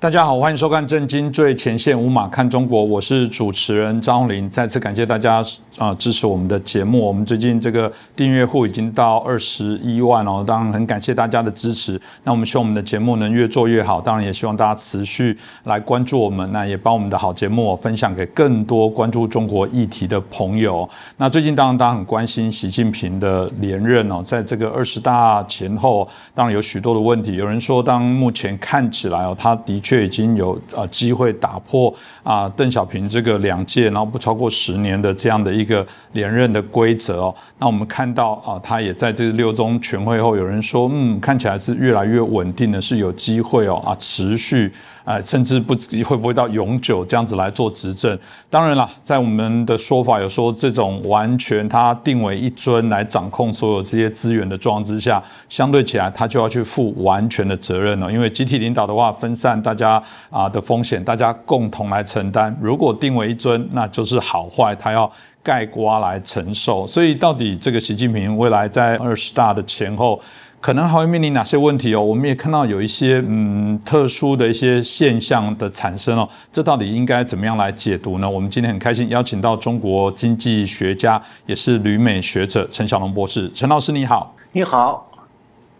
大家好，欢迎收看《震惊最前线》，无马看中国，我是主持人张宏林。再次感谢大家啊支持我们的节目。我们最近这个订阅户已经到二十一万哦，当然很感谢大家的支持。那我们希望我们的节目能越做越好，当然也希望大家持续来关注我们，那也把我们的好节目分享给更多关注中国议题的朋友。那最近当然大家很关心习近平的连任哦，在这个二十大前后，当然有许多的问题。有人说，当目前看起来哦，他的确。却已经有啊机会打破啊邓小平这个两届然后不超过十年的这样的一个连任的规则哦。那我们看到啊，他也在这六中全会后，有人说嗯，看起来是越来越稳定的，是有机会哦啊持续。哎，甚至不会不会到永久这样子来做执政？当然了，在我们的说法有说，这种完全他定为一尊来掌控所有这些资源的状况之下，相对起来他就要去负完全的责任了。因为集体领导的话，分散大家啊的风险，大家共同来承担。如果定为一尊，那就是好坏他要盖瓜来承受。所以，到底这个习近平未来在二十大的前后？可能还会面临哪些问题哦？我们也看到有一些嗯特殊的一些现象的产生哦，这到底应该怎么样来解读呢？我们今天很开心邀请到中国经济学家，也是旅美学者陈小龙博士。陈老师你好，你好，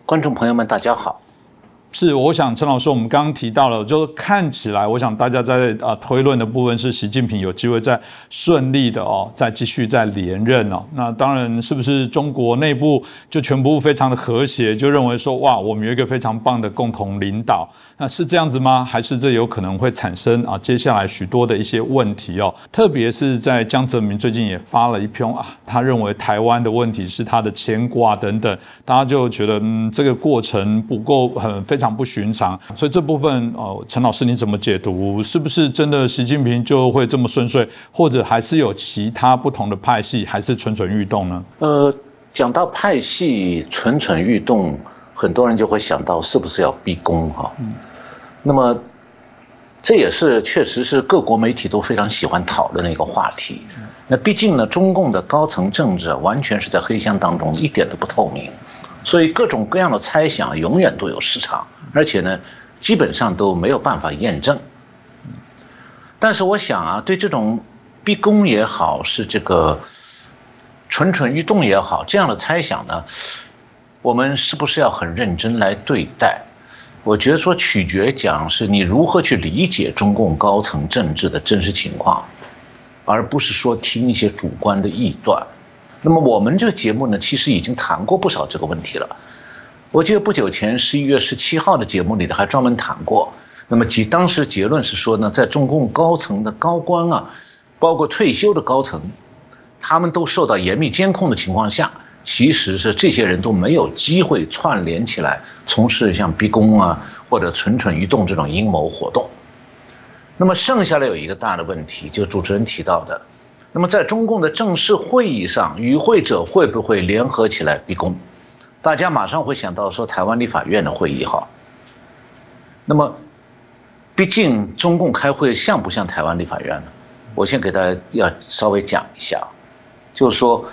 观众朋友们大家好。是，我想陈老师，我们刚刚提到了，就是看起来，我想大家在啊推论的部分是习近平有机会在顺利的哦，再继续再连任哦。那当然是不是中国内部就全部非常的和谐，就认为说哇，我们有一个非常棒的共同领导，那是这样子吗？还是这有可能会产生啊接下来许多的一些问题哦？特别是在江泽民最近也发了一篇啊，他认为台湾的问题是他的牵挂等等，大家就觉得嗯这个过程不够很非。非常不寻常，所以这部分哦，陈老师你怎么解读？是不是真的习近平就会这么顺遂，或者还是有其他不同的派系，还是蠢蠢欲动呢？呃，讲到派系蠢蠢欲动，很多人就会想到是不是要逼宫哈？嗯，那么这也是确实是各国媒体都非常喜欢讨论的一个话题。那毕竟呢，中共的高层政治完全是在黑箱当中，一点都不透明。所以各种各样的猜想永远都有市场，而且呢，基本上都没有办法验证。但是我想啊，对这种逼宫也好，是这个蠢蠢欲动也好，这样的猜想呢，我们是不是要很认真来对待？我觉得说取决讲是你如何去理解中共高层政治的真实情况，而不是说听一些主观的臆断。那么我们这个节目呢，其实已经谈过不少这个问题了。我记得不久前十一月十七号的节目里头还专门谈过。那么其当时结论是说呢，在中共高层的高官啊，包括退休的高层，他们都受到严密监控的情况下，其实是这些人都没有机会串联起来从事像逼宫啊或者蠢蠢欲动这种阴谋活动。那么剩下来有一个大的问题，就主持人提到的。那么，在中共的正式会议上，与会者会不会联合起来逼宫？大家马上会想到说台湾立法院的会议哈。那么，毕竟中共开会像不像台湾立法院呢？我先给大家要稍微讲一下，就是说，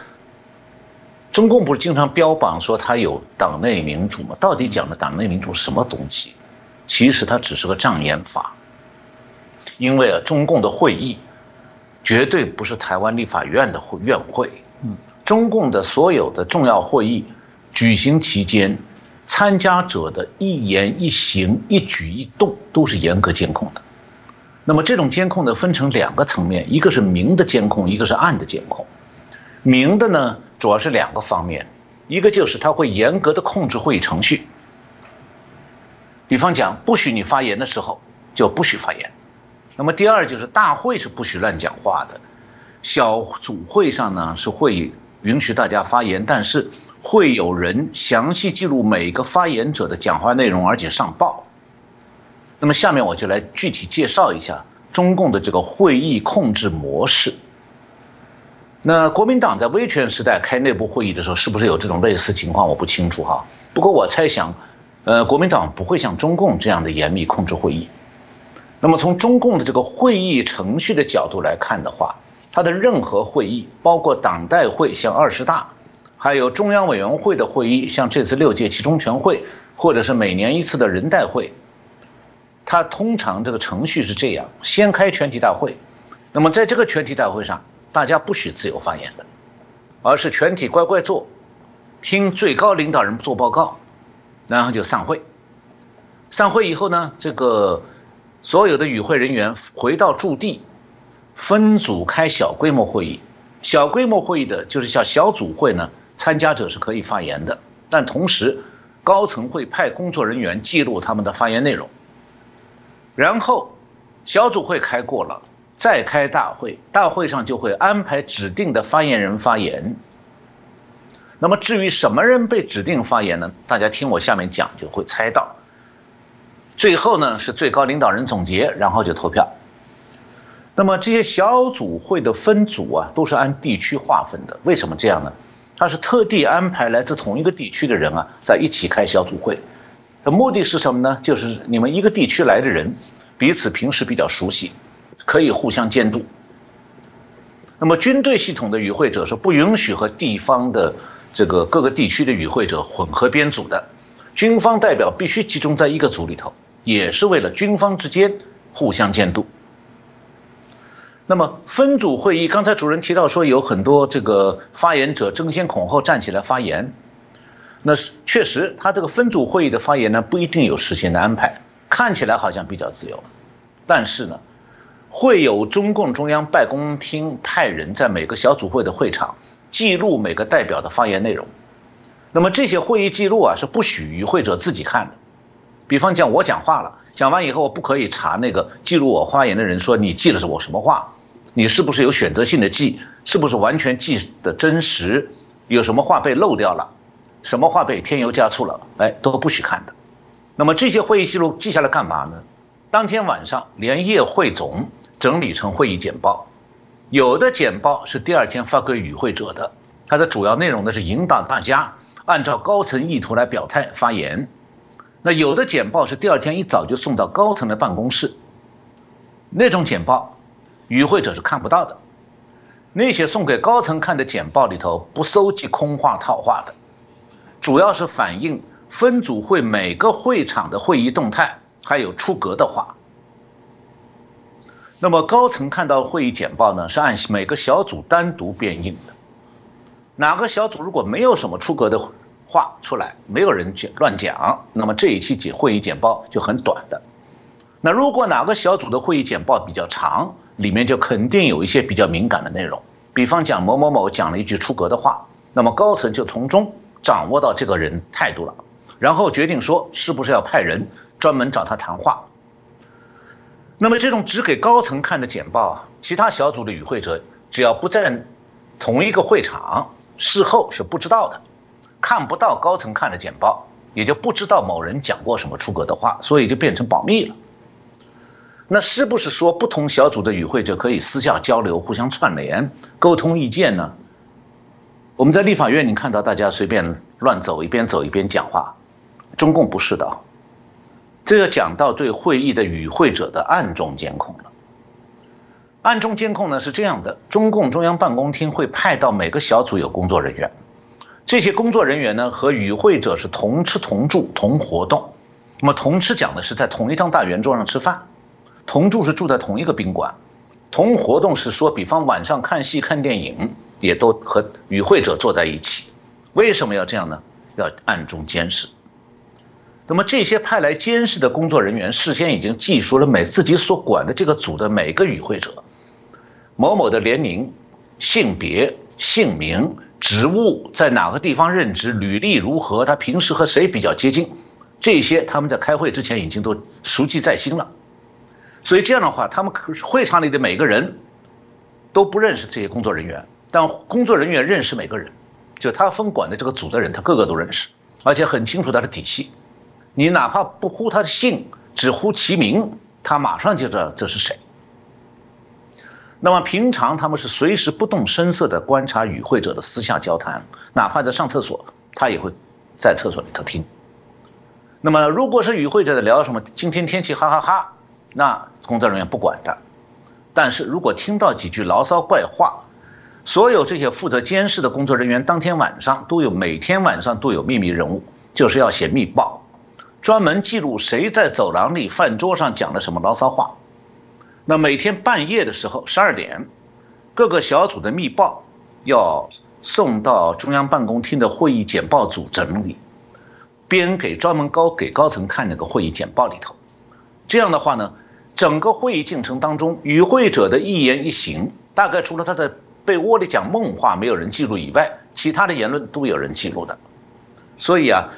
中共不是经常标榜说他有党内民主吗？到底讲的党内民主什么东西？其实它只是个障眼法，因为啊，中共的会议。绝对不是台湾立法院的会院会，嗯，中共的所有的重要会议举行期间，参加者的一言一行、一举一动都是严格监控的。那么这种监控呢，分成两个层面，一个是明的监控，一个是暗的监控。明的呢，主要是两个方面，一个就是他会严格的控制会议程序，比方讲，不许你发言的时候就不许发言。那么第二就是大会是不许乱讲话的，小组会上呢是会允许大家发言，但是会有人详细记录每个发言者的讲话内容，而且上报。那么下面我就来具体介绍一下中共的这个会议控制模式。那国民党在威权时代开内部会议的时候，是不是有这种类似情况？我不清楚哈。不过我猜想，呃，国民党不会像中共这样的严密控制会议。那么从中共的这个会议程序的角度来看的话，它的任何会议，包括党代会像二十大，还有中央委员会的会议，像这次六届七中全会，或者是每年一次的人代会，它通常这个程序是这样：先开全体大会，那么在这个全体大会上，大家不许自由发言的，而是全体乖乖坐，听最高领导人做报告，然后就散会。散会以后呢，这个所有的与会人员回到驻地，分组开小规模会议。小规模会议的就是叫小组会呢，参加者是可以发言的，但同时高层会派工作人员记录他们的发言内容。然后小组会开过了，再开大会，大会上就会安排指定的发言人发言。那么至于什么人被指定发言呢？大家听我下面讲就会猜到。最后呢是最高领导人总结，然后就投票。那么这些小组会的分组啊，都是按地区划分的。为什么这样呢？他是特地安排来自同一个地区的人啊，在一起开小组会。的目的是什么呢？就是你们一个地区来的人，彼此平时比较熟悉，可以互相监督。那么军队系统的与会者是不允许和地方的这个各个地区的与会者混合编组的，军方代表必须集中在一个组里头。也是为了军方之间互相监督。那么分组会议，刚才主任提到说有很多这个发言者争先恐后站起来发言，那是确实，他这个分组会议的发言呢不一定有事先的安排，看起来好像比较自由，但是呢，会有中共中央办公厅派人在每个小组会的会场记录每个代表的发言内容，那么这些会议记录啊是不许与会者自己看的。比方讲，我讲话了，讲完以后，我不可以查那个记录我发言的人说你记的是我什么话，你是不是有选择性的记，是不是完全记的真实，有什么话被漏掉了，什么话被添油加醋了，哎，都不许看的。那么这些会议记录记下来干嘛呢？当天晚上连夜汇总，整理成会议简报。有的简报是第二天发给与会者的，它的主要内容呢是引导大家按照高层意图来表态发言。那有的简报是第二天一早就送到高层的办公室，那种简报，与会者是看不到的。那些送给高层看的简报里头不搜集空话套话的，主要是反映分组会每个会场的会议动态，还有出格的话。那么高层看到会议简报呢，是按每个小组单独编印的，哪个小组如果没有什么出格的。话出来，没有人讲乱讲，那么这一期简会议简报就很短的。那如果哪个小组的会议简报比较长，里面就肯定有一些比较敏感的内容，比方讲某某某讲了一句出格的话，那么高层就从中掌握到这个人态度了，然后决定说是不是要派人专门找他谈话。那么这种只给高层看的简报啊，其他小组的与会者只要不在同一个会场，事后是不知道的。看不到高层看的简报，也就不知道某人讲过什么出格的话，所以就变成保密了。那是不是说不同小组的与会者可以私下交流、互相串联、沟通意见呢？我们在立法院，你看到大家随便乱走，一边走一边讲话，中共不是的。这要讲到对会议的与会者的暗中监控了。暗中监控呢是这样的：中共中央办公厅会派到每个小组有工作人员。这些工作人员呢，和与会者是同吃同住同活动。那么同吃讲的是在同一张大圆桌上吃饭，同住是住在同一个宾馆，同活动是说，比方晚上看戏看电影，也都和与会者坐在一起。为什么要这样呢？要暗中监视。那么这些派来监视的工作人员，事先已经记述了每自己所管的这个组的每个与会者，某某的年龄、性别、姓名。职务在哪个地方任职，履历如何？他平时和谁比较接近？这些他们在开会之前已经都熟记在心了。所以这样的话，他们会场里的每个人都不认识这些工作人员，但工作人员认识每个人，就他分管的这个组的人，他个个都认识，而且很清楚他的底细。你哪怕不呼他的姓，只呼其名，他马上就知道这是谁。那么平常他们是随时不动声色地观察与会者的私下交谈，哪怕在上厕所，他也会在厕所里头听。那么如果是与会者在聊什么今天天气哈哈哈，那工作人员不管的。但是如果听到几句牢骚怪话，所有这些负责监视的工作人员当天晚上都有每天晚上都有秘密任务，就是要写密报，专门记录谁在走廊里、饭桌上讲了什么牢骚话。那每天半夜的时候，十二点，各个小组的密报要送到中央办公厅的会议简报组整理，编给专门高给高层看那个会议简报里头。这样的话呢，整个会议进程当中，与会者的一言一行，大概除了他在被窝里讲梦话没有人记录以外，其他的言论都有人记录的。所以啊。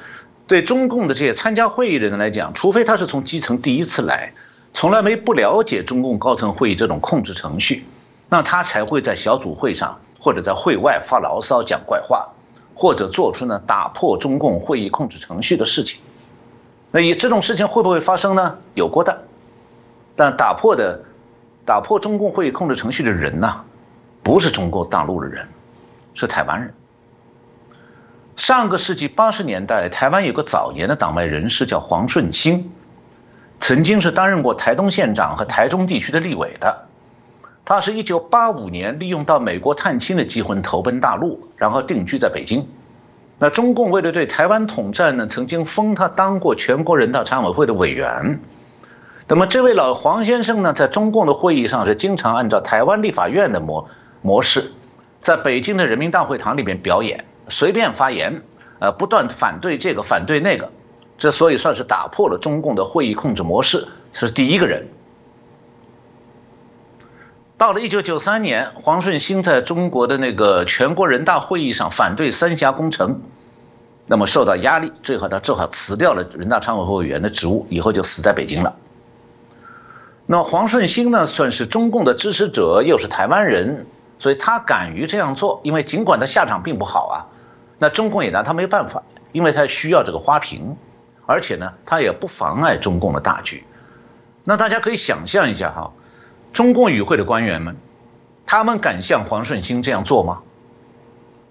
对中共的这些参加会议的人来讲，除非他是从基层第一次来，从来没不了解中共高层会议这种控制程序，那他才会在小组会上或者在会外发牢骚、讲怪话，或者做出呢打破中共会议控制程序的事情。那以这种事情会不会发生呢？有过的，但打破的、打破中共会议控制程序的人呢，不是中国大陆的人，是台湾人。上个世纪八十年代，台湾有个早年的党外人士叫黄顺兴，曾经是担任过台东县长和台中地区的立委的。他是一九八五年利用到美国探亲的机会投奔大陆，然后定居在北京。那中共为了对台湾统战呢，曾经封他当过全国人大常委会的委员。那么这位老黄先生呢，在中共的会议上是经常按照台湾立法院的模模式，在北京的人民大会堂里面表演。随便发言，呃，不断反对这个反对那个，这所以算是打破了中共的会议控制模式，是第一个人。到了一九九三年，黄顺兴在中国的那个全国人大会议上反对三峡工程，那么受到压力，最后他只好辞掉了人大常委会委员的职务，以后就死在北京了。那么黄顺兴呢，算是中共的支持者，又是台湾人，所以他敢于这样做，因为尽管他下场并不好啊。那中共也拿他没办法，因为他需要这个花瓶，而且呢，他也不妨碍中共的大局。那大家可以想象一下哈，中共与会的官员们，他们敢像黄顺兴这样做吗？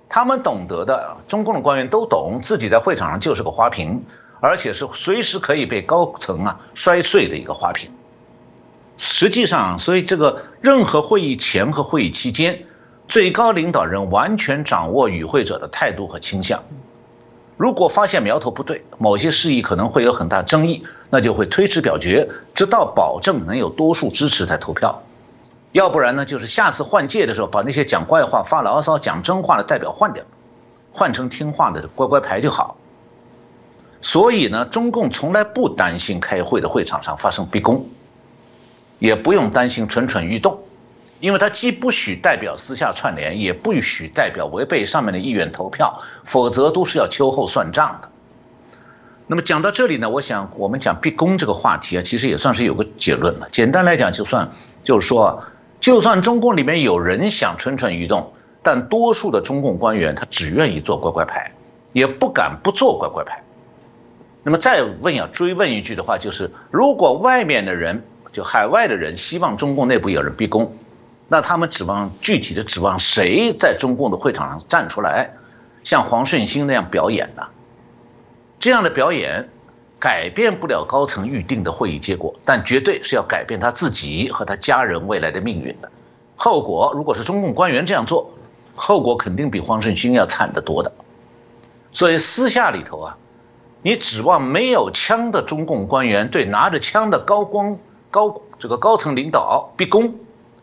他们懂得的，中共的官员都懂，自己在会场上就是个花瓶，而且是随时可以被高层啊摔碎的一个花瓶。实际上，所以这个任何会议前和会议期间。最高领导人完全掌握与会者的态度和倾向，如果发现苗头不对，某些事宜可能会有很大争议，那就会推迟表决，直到保证能有多数支持才投票。要不然呢，就是下次换届的时候，把那些讲怪话、发牢骚、讲真话的代表换掉，换成听话的乖乖牌就好。所以呢，中共从来不担心开会的会场上发生逼宫，也不用担心蠢蠢欲动。因为他既不许代表私下串联，也不许代表违背上面的意愿投票，否则都是要秋后算账的。那么讲到这里呢，我想我们讲逼宫这个话题啊，其实也算是有个结论了。简单来讲，就算就是说，就算中共里面有人想蠢蠢欲动，但多数的中共官员他只愿意做乖乖牌，也不敢不做乖乖牌。那么再问要追问一句的话，就是如果外面的人，就海外的人希望中共内部有人逼宫。那他们指望具体的指望谁在中共的会场上站出来，像黄顺兴那样表演呢？这样的表演改变不了高层预定的会议结果，但绝对是要改变他自己和他家人未来的命运的。后果如果是中共官员这样做，后果肯定比黄顺兴要惨得多的。所以私下里头啊，你指望没有枪的中共官员对拿着枪的高光高这个高层领导逼宫？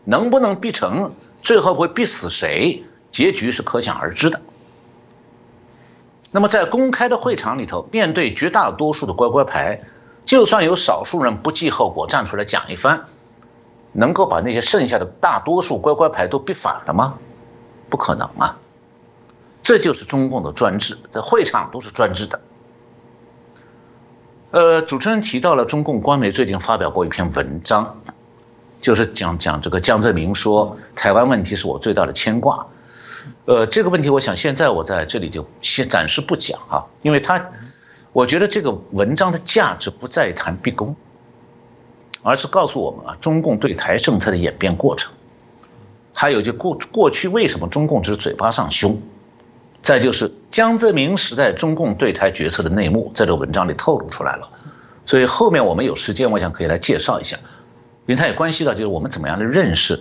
能不能逼成？最后会逼死谁？结局是可想而知的。那么在公开的会场里头，面对绝大多数的乖乖牌，就算有少数人不计后果站出来讲一番，能够把那些剩下的大多数乖乖牌都逼反了吗？不可能啊！这就是中共的专制，在会场都是专制的。呃，主持人提到了中共官媒最近发表过一篇文章。就是讲讲这个江泽民说台湾问题是我最大的牵挂，呃，这个问题我想现在我在这里就先暂时不讲哈，因为他，我觉得这个文章的价值不在谈逼宫，而是告诉我们啊中共对台政策的演变过程，还有就过过去为什么中共只是嘴巴上凶，再就是江泽民时代中共对台决策的内幕，在这个文章里透露出来了，所以后面我们有时间，我想可以来介绍一下。因为它也关系到，就是我们怎么样的认识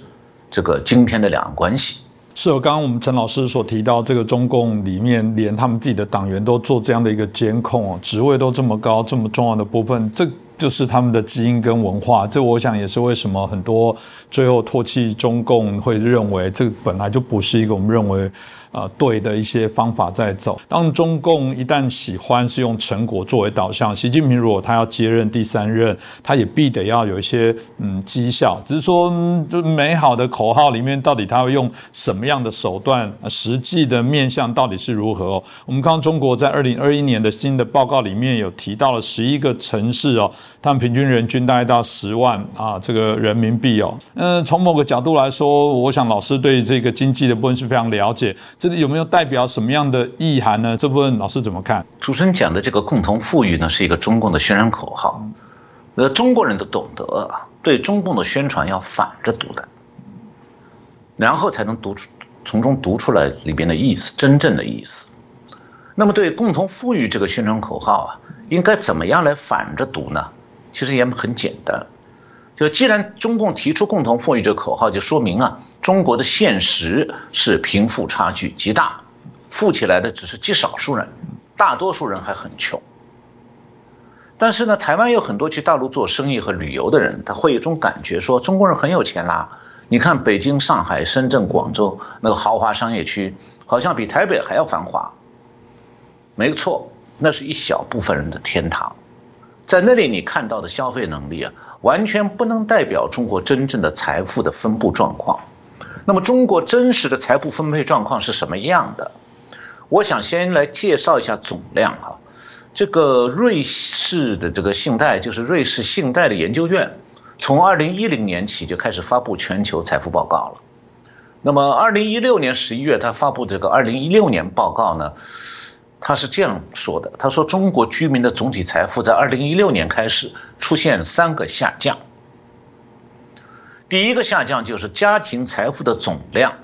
这个今天的两岸关系。是，刚刚我们陈老师所提到，这个中共里面连他们自己的党员都做这样的一个监控，职位都这么高，这么重要的部分，这就是他们的基因跟文化。这我想也是为什么很多最后唾弃中共会认为，这本来就不是一个我们认为。呃，对的一些方法在走。当中共一旦喜欢是用成果作为导向，习近平如果他要接任第三任，他也必得要有一些嗯绩效。只是说，就美好的口号里面，到底他会用什么样的手段？实际的面向到底是如何？我们看中国在二零二一年的新的报告里面有提到了十一个城市哦，他们平均人均大概到十万啊，这个人民币哦。嗯，从某个角度来说，我想老师对这个经济的部分是非常了解。这里有没有代表什么样的意涵呢？这部分老师怎么看？主持人讲的这个共同富裕呢，是一个中共的宣传口号。呃，中国人都懂得对中共的宣传要反着读的，然后才能读出从中读出来里边的意思，真正的意思。那么对共同富裕这个宣传口号啊，应该怎么样来反着读呢？其实也很简单，就既然中共提出共同富裕这个口号，就说明啊。中国的现实是贫富差距极大，富起来的只是极少数人，大多数人还很穷。但是呢，台湾有很多去大陆做生意和旅游的人，他会有一种感觉，说中国人很有钱啦。你看北京、上海、深圳、广州那个豪华商业区，好像比台北还要繁华。没错，那是一小部分人的天堂，在那里你看到的消费能力啊，完全不能代表中国真正的财富的分布状况。那么中国真实的财富分配状况是什么样的？我想先来介绍一下总量哈。这个瑞士的这个信贷，就是瑞士信贷的研究院，从二零一零年起就开始发布全球财富报告了。那么二零一六年十一月，他发布这个二零一六年报告呢，他是这样说的：他说中国居民的总体财富在二零一六年开始出现三个下降。第一个下降就是家庭财富的总量，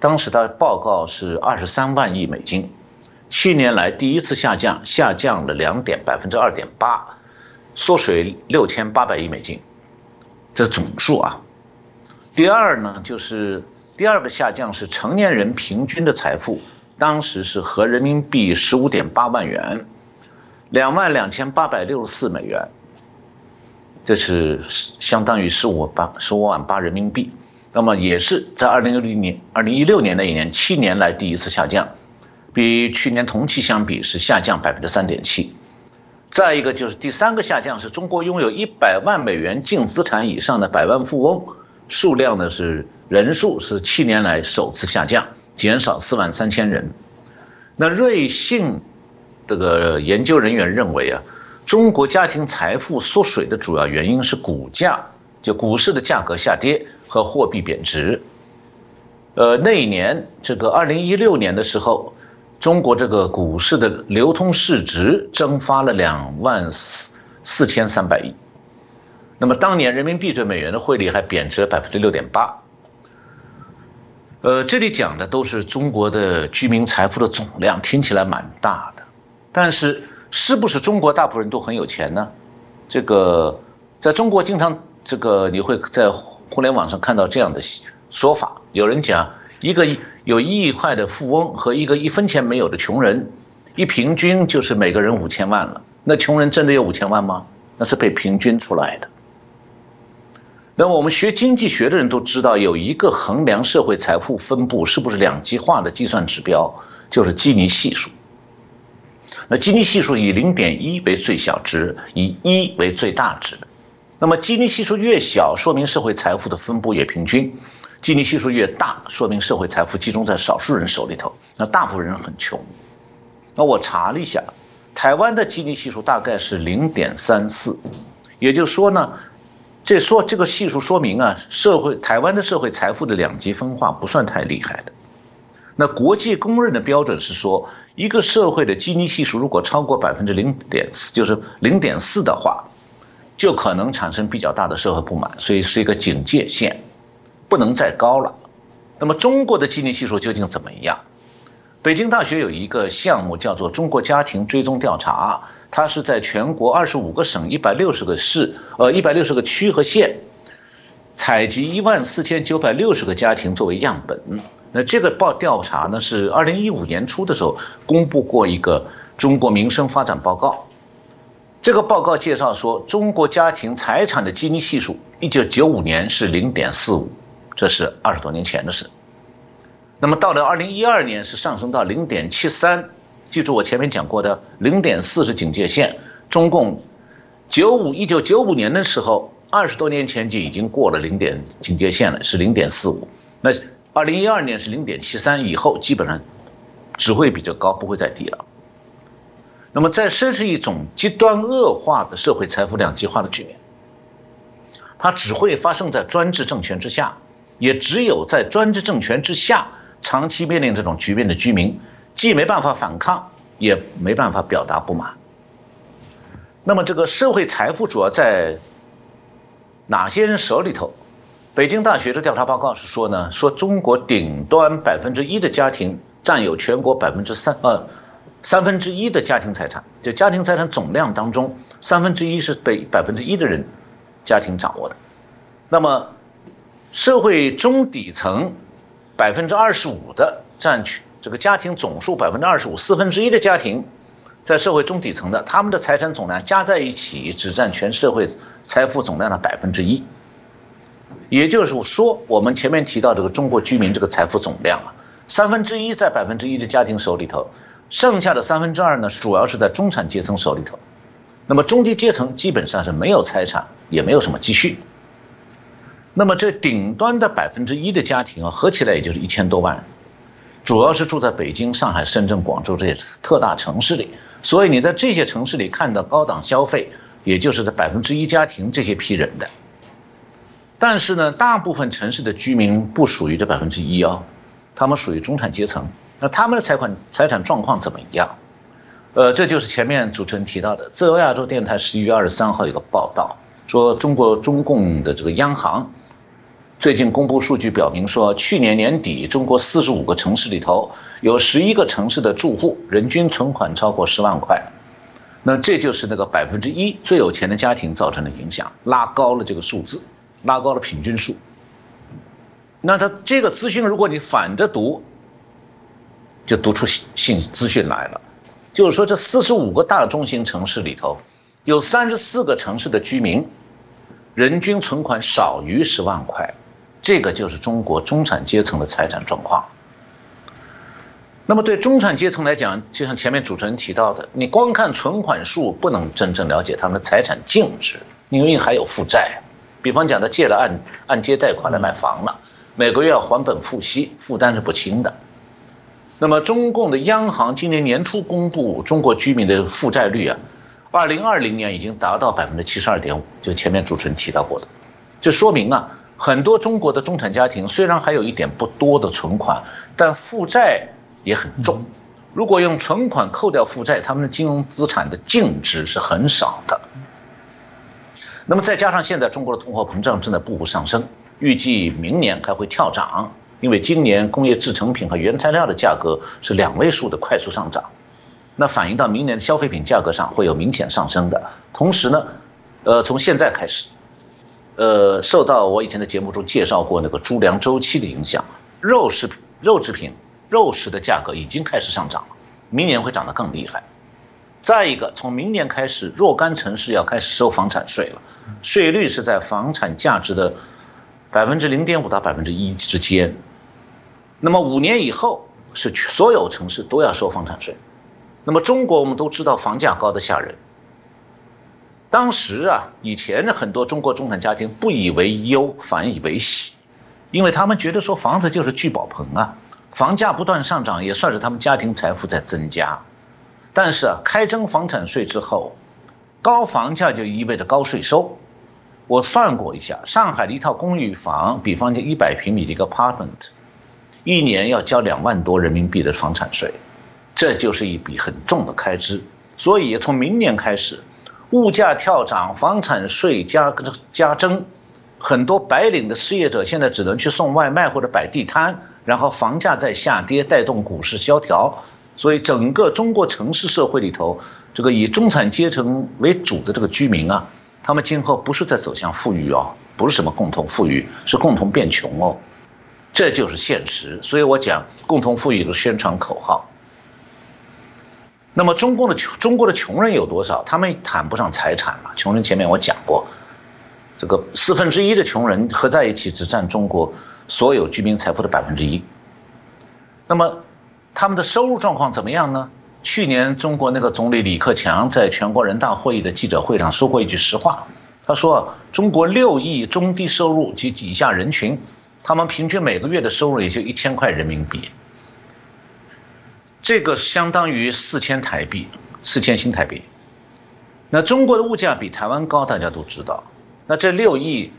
当时的报告是二十三万亿美金，七年来第一次下降，下降了两点百分之二点八，缩水六千八百亿美金，这总数啊。第二呢，就是第二个下降是成年人平均的财富，当时是合人民币十五点八万元，两万两千八百六十四美元。这是相当于十五八十五万八人民币，那么也是在二零一零年、二零一六年那一年七年来第一次下降，比去年同期相比是下降百分之三点七。再一个就是第三个下降是中国拥有一百万美元净资产以上的百万富翁数量呢是人数是七年来首次下降，减少四万三千人。那瑞信这个研究人员认为啊。中国家庭财富缩水的主要原因是股价，就股市的价格下跌和货币贬值。呃，那一年，这个二零一六年的时候，中国这个股市的流通市值蒸发了两万四四千三百亿。那么当年人民币对美元的汇率还贬值百分之六点八。呃，这里讲的都是中国的居民财富的总量，听起来蛮大的，但是。是不是中国大部分人都很有钱呢？这个在中国经常这个你会在互联网上看到这样的说法，有人讲一个有一亿块的富翁和一个一分钱没有的穷人，一平均就是每个人五千万了。那穷人真的有五千万吗？那是被平均出来的。那么我们学经济学的人都知道，有一个衡量社会财富分布是不是两极化的计算指标，就是基尼系数。那基尼系数以零点一为最小值，以一为最大值。那么基尼系数越小，说明社会财富的分布越平均；基尼系数越大，说明社会财富集中在少数人手里头。那大部分人很穷。那我查了一下，台湾的基尼系数大概是零点三四，也就是说呢，这说这个系数说明啊，社会台湾的社会财富的两极分化不算太厉害的。那国际公认的标准是说。一个社会的基尼系数如果超过百分之零点四，就是零点四的话，就可能产生比较大的社会不满，所以是一个警戒线，不能再高了。那么中国的基尼系数究竟怎么样？北京大学有一个项目叫做中国家庭追踪调查，它是在全国二十五个省、一百六十个市、呃一百六十个区和县，采集一万四千九百六十个家庭作为样本。那这个报调查呢，是二零一五年初的时候公布过一个中国民生发展报告。这个报告介绍说，中国家庭财产的基尼系数，一九九五年是零点四五，这是二十多年前的事。那么到了二零一二年是上升到零点七三，记住我前面讲过的零点四是警戒线。中共九五一九九五年的时候，二十多年前就已经过了零点警戒线了，是零点四五。那二零一二年是零点七三，以后基本上只会比较高，不会再低了。那么，在这是一种极端恶化的社会财富两极化的局面，它只会发生在专制政权之下，也只有在专制政权之下长期面临这种局面的居民，既没办法反抗，也没办法表达不满。那么，这个社会财富主要在哪些人手里头？北京大学的调查报告是说呢，说中国顶端百分之一的家庭占有全国百分之三呃。三分之一的家庭财产，就家庭财产总量当中，三分之一是被百分之一的人家庭掌握的。那么，社会中底层百分之二十五的占取这个家庭总数百分之二十五，四分之一的家庭在社会中底层的，他们的财产总量加在一起只占全社会财富总量的百分之一。也就是说，我们前面提到这个中国居民这个财富总量啊，三分之一在百分之一的家庭手里头。剩下的三分之二呢，主要是在中产阶层手里头。那么中低阶层基本上是没有财产，也没有什么积蓄。那么这顶端的百分之一的家庭啊，合起来也就是一千多万，主要是住在北京、上海、深圳、广州这些特大城市里。所以你在这些城市里看到高档消费，也就是在百分之一家庭这些批人的。但是呢，大部分城市的居民不属于这百分之一啊，他们属于中产阶层。那他们的财款财产状况怎么样？呃，这就是前面主持人提到的，自由亚洲电台十一月二十三号有个报道，说中国中共的这个央行最近公布数据表明说，去年年底中国四十五个城市里头有十一个城市的住户人均存款超过十万块，那这就是那个百分之一最有钱的家庭造成的影响，拉高了这个数字，拉高了平均数。那他这个资讯如果你反着读。就读出信资讯来了，就是说这四十五个大中型城市里头，有三十四个城市的居民，人均存款少于十万块，这个就是中国中产阶层的财产状况。那么对中产阶层来讲，就像前面主持人提到的，你光看存款数不能真正了解他们的财产净值，因为还有负债，比方讲他借了按按揭贷款来买房了，每个月要还本付息，负担是不轻的。那么，中共的央行今年年初公布中国居民的负债率啊，二零二零年已经达到百分之七十二点五，就前面主持人提到过的，这说明啊，很多中国的中产家庭虽然还有一点不多的存款，但负债也很重。如果用存款扣掉负债，他们的金融资产的净值是很少的。那么再加上现在中国的通货膨胀正在步步上升，预计明年还会跳涨。因为今年工业制成品和原材料的价格是两位数的快速上涨，那反映到明年的消费品价格上会有明显上升的。同时呢，呃，从现在开始，呃，受到我以前的节目中介绍过那个猪粮周期的影响，肉食品、肉制品、肉食的价格已经开始上涨了，明年会涨得更厉害。再一个，从明年开始，若干城市要开始收房产税了，税率是在房产价值的。百分之零点五到百分之一之间，那么五年以后是所有城市都要收房产税。那么中国我们都知道房价高的吓人。当时啊，以前的很多中国中产家庭不以为忧，反以为喜，因为他们觉得说房子就是聚宝盆啊，房价不断上涨也算是他们家庭财富在增加。但是啊，开征房产税之后，高房价就意味着高税收。我算过一下，上海的一套公寓房，比方就一百平米的一个 apartment，一年要交两万多人民币的房产税，这就是一笔很重的开支。所以从明年开始，物价跳涨，房产税加加征，很多白领的失业者现在只能去送外卖或者摆地摊，然后房价在下跌，带动股市萧条。所以整个中国城市社会里头，这个以中产阶层为主的这个居民啊。他们今后不是在走向富裕哦，不是什么共同富裕，是共同变穷哦。这就是现实。所以我讲共同富裕的宣传口号。那么中共的穷中国的穷人有多少？他们谈不上财产了。穷人前面我讲过，这个四分之一的穷人合在一起只占中国所有居民财富的百分之一。那么他们的收入状况怎么样呢？去年中国那个总理李克强在全国人大会议的记者会上说过一句实话，他说中国六亿中低收入及以下人群，他们平均每个月的收入也就一千块人民币。这个相当于四千台币，四千新台币。那中国的物价比台湾高，大家都知道。那这六亿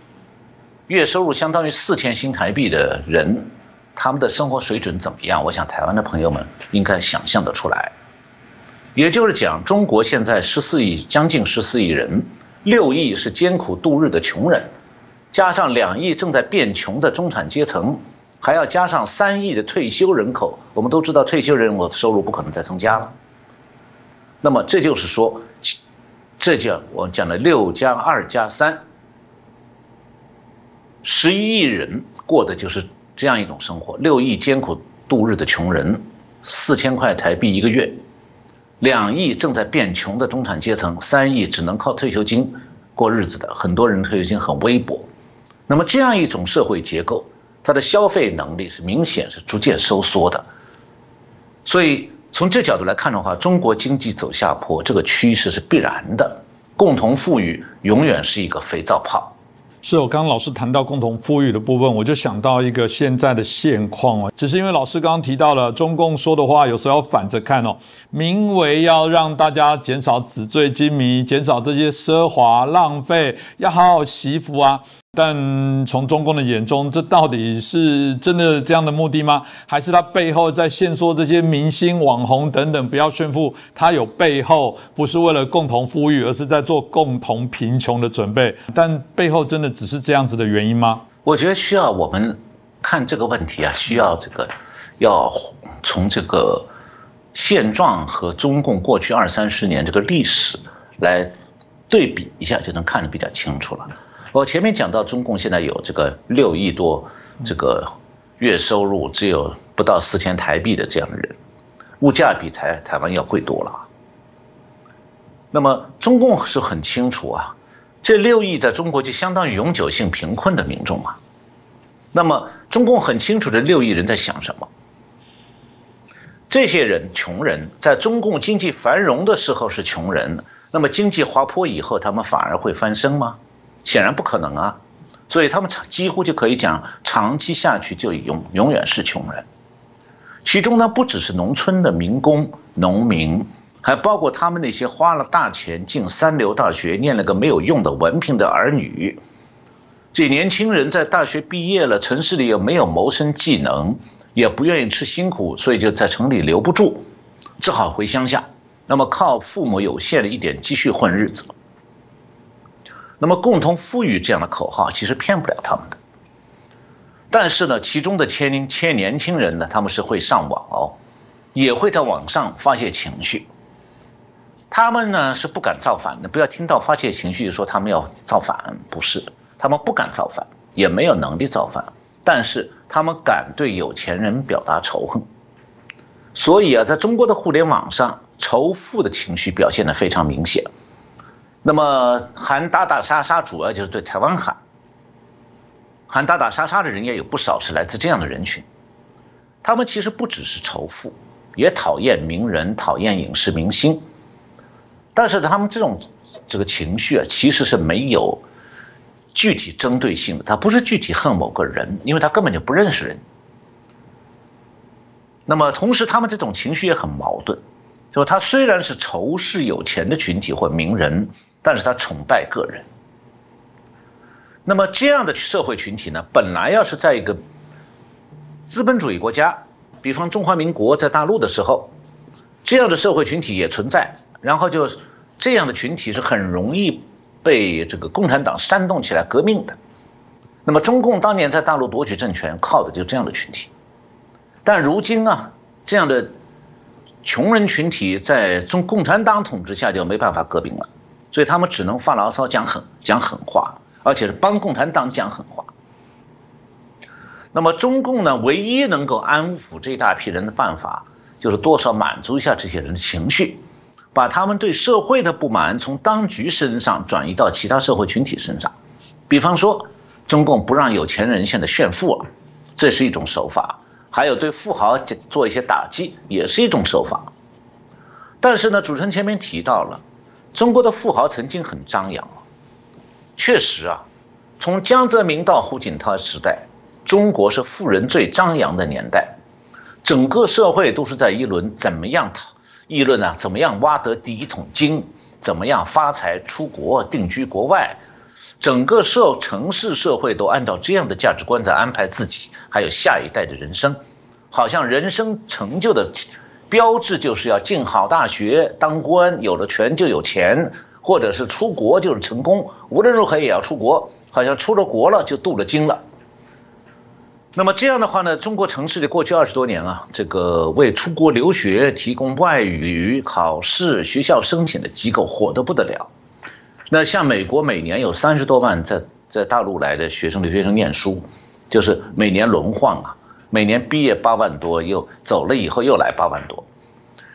月收入相当于四千新台币的人，他们的生活水准怎么样？我想台湾的朋友们应该想象得出来。也就是讲，中国现在十四亿，将近十四亿人，六亿是艰苦度日的穷人，加上两亿正在变穷的中产阶层。还要加上三亿的退休人口，我们都知道退休人口收入不可能再增加了。那么这就是说，这叫我讲的六加二加三，十一亿人过的就是这样一种生活。六亿艰苦度日的穷人，四千块台币一个月，两亿正在变穷的中产阶层，三亿只能靠退休金过日子的，很多人退休金很微薄。那么这样一种社会结构。它的消费能力是明显是逐渐收缩的，所以从这角度来看的话，中国经济走下坡这个趋势是必然的。共同富裕永远是一个肥皂泡。是我刚刚老师谈到共同富裕的部分，我就想到一个现在的现况哦，只是因为老师刚刚提到了中共说的话，有时候要反着看哦，名为要让大家减少纸醉金迷，减少这些奢华浪费，要好好惜福啊。但从中共的眼中，这到底是真的这样的目的吗？还是他背后在限缩这些明星、网红等等，不要炫富？他有背后不是为了共同富裕，而是在做共同贫穷的准备？但背后真的只是这样子的原因吗？我觉得需要我们看这个问题啊，需要这个要从这个现状和中共过去二三十年这个历史来对比一下，就能看得比较清楚了。我前面讲到，中共现在有这个六亿多这个月收入只有不到四千台币的这样的人，物价比台台湾要贵多了。那么中共是很清楚啊，这六亿在中国就相当于永久性贫困的民众啊。那么中共很清楚这六亿人在想什么？这些人穷人在中共经济繁荣的时候是穷人，那么经济滑坡以后，他们反而会翻身吗？显然不可能啊，所以他们长几乎就可以讲，长期下去就永永远是穷人。其中呢，不只是农村的民工、农民，还包括他们那些花了大钱进三流大学、念了个没有用的文凭的儿女。这年轻人在大学毕业了，城市里又没有谋生技能，也不愿意吃辛苦，所以就在城里留不住，只好回乡下，那么靠父母有限的一点积蓄混日子。那么，共同富裕这样的口号其实骗不了他们的。但是呢，其中的千年千年轻人呢，他们是会上网哦，也会在网上发泄情绪。他们呢是不敢造反的，不要听到发泄情绪说他们要造反，不是，他们不敢造反，也没有能力造反，但是他们敢对有钱人表达仇恨。所以啊，在中国的互联网上，仇富的情绪表现得非常明显。那么喊打打杀杀，主要就是对台湾喊。喊打打杀杀的人也有不少是来自这样的人群，他们其实不只是仇富，也讨厌名人，讨厌影视明星。但是他们这种这个情绪啊，其实是没有具体针对性的，他不是具体恨某个人，因为他根本就不认识人。那么同时，他们这种情绪也很矛盾，就他虽然是仇视有钱的群体或名人。但是他崇拜个人，那么这样的社会群体呢，本来要是在一个资本主义国家，比方中华民国在大陆的时候，这样的社会群体也存在，然后就这样的群体是很容易被这个共产党煽动起来革命的。那么中共当年在大陆夺取政权，靠的就这样的群体，但如今啊，这样的穷人群体在中共产党统治下就没办法革命了。所以他们只能发牢骚、讲狠、讲狠话，而且是帮共产党讲狠话。那么中共呢，唯一能够安抚这一大批人的办法，就是多少满足一下这些人的情绪，把他们对社会的不满从当局身上转移到其他社会群体身上。比方说，中共不让有钱人现在炫富了，这是一种手法；还有对富豪做一些打击，也是一种手法。但是呢，主持人前面提到了，中国的富豪曾经很张扬，确实啊，从江泽民到胡锦涛时代，中国是富人最张扬的年代，整个社会都是在一轮怎么样议论呢？怎么样挖得第一桶金？怎么样发财出国定居国外？整个社城市社会都按照这样的价值观在安排自己，还有下一代的人生，好像人生成就的。标志就是要进好大学、当官，有了权就有钱，或者是出国就是成功。无论如何也要出国，好像出了国了就镀了金了。那么这样的话呢，中国城市的过去二十多年啊，这个为出国留学提供外语考试、学校申请的机构火得不得了。那像美国每年有三十多万在在大陆来的学生留学生念书，就是每年轮换啊。每年毕业八万多，又走了以后又来八万多。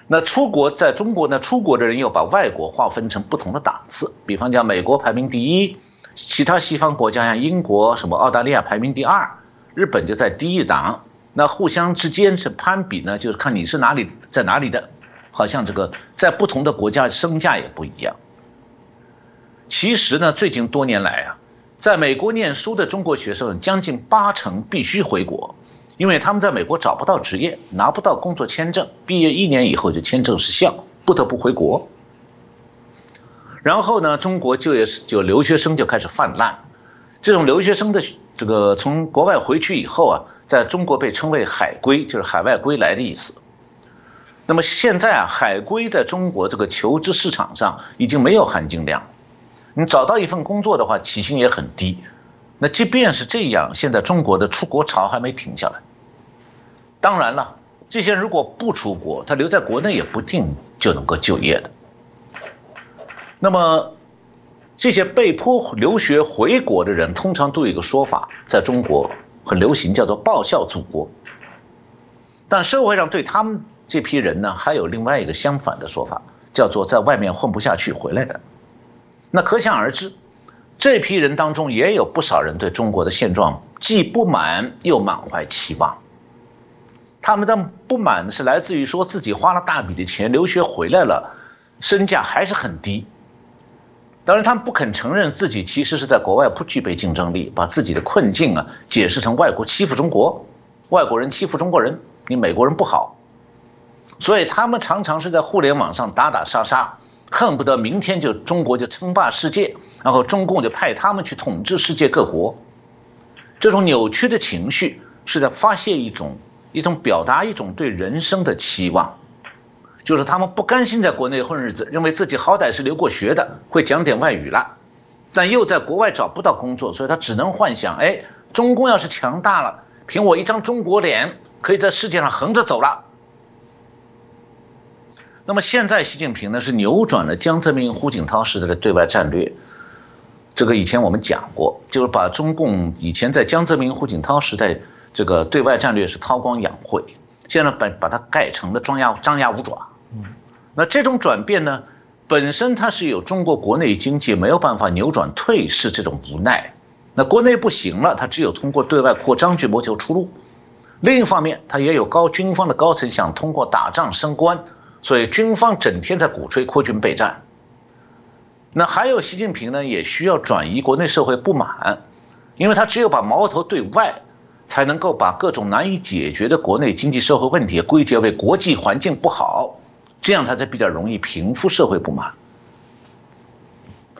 那出国在中国呢？出国的人又把外国划分成不同的档次，比方讲美国排名第一，其他西方国家像英国、什么澳大利亚排名第二，日本就在低一档。那互相之间是攀比呢，就是看你是哪里在哪里的，好像这个在不同的国家身价也不一样。其实呢，最近多年来啊，在美国念书的中国学生将近八成必须回国。因为他们在美国找不到职业，拿不到工作签证，毕业一年以后就签证失效，不得不回国。然后呢，中国就业就留学生就开始泛滥，这种留学生的这个从国外回去以后啊，在中国被称为海归，就是海外归来的意思。那么现在啊，海归在中国这个求职市场上已经没有含金量，你找到一份工作的话，起薪也很低。那即便是这样，现在中国的出国潮还没停下来。当然了，这些如果不出国，他留在国内也不定就能够就业的。那么，这些被迫留学回国的人，通常都有一个说法，在中国很流行，叫做报效祖国。但社会上对他们这批人呢，还有另外一个相反的说法，叫做在外面混不下去回来的。那可想而知。这批人当中也有不少人对中国的现状既不满又满怀期望。他们的不满是来自于说自己花了大笔的钱留学回来了，身价还是很低。当然，他们不肯承认自己其实是在国外不具备竞争力，把自己的困境啊解释成外国欺负中国，外国人欺负中国人，你美国人不好。所以他们常常是在互联网上打打杀杀，恨不得明天就中国就称霸世界。然后中共就派他们去统治世界各国，这种扭曲的情绪是在发泄一种一种表达一种对人生的期望，就是他们不甘心在国内混日子，认为自己好歹是留过学的，会讲点外语了，但又在国外找不到工作，所以他只能幻想：哎，中共要是强大了，凭我一张中国脸，可以在世界上横着走了。那么现在习近平呢，是扭转了江泽民、胡锦涛时代的对外战略。这个以前我们讲过，就是把中共以前在江泽民、胡锦涛时代这个对外战略是韬光养晦，现在把把它改成了张牙张牙舞爪。嗯，那这种转变呢，本身它是有中国国内经济没有办法扭转退市这种无奈，那国内不行了，它只有通过对外扩张去谋求出路。另一方面，它也有高军方的高层想通过打仗升官，所以军方整天在鼓吹扩军备战。那还有习近平呢，也需要转移国内社会不满，因为他只有把矛头对外，才能够把各种难以解决的国内经济社会问题归结为国际环境不好，这样他才比较容易平复社会不满。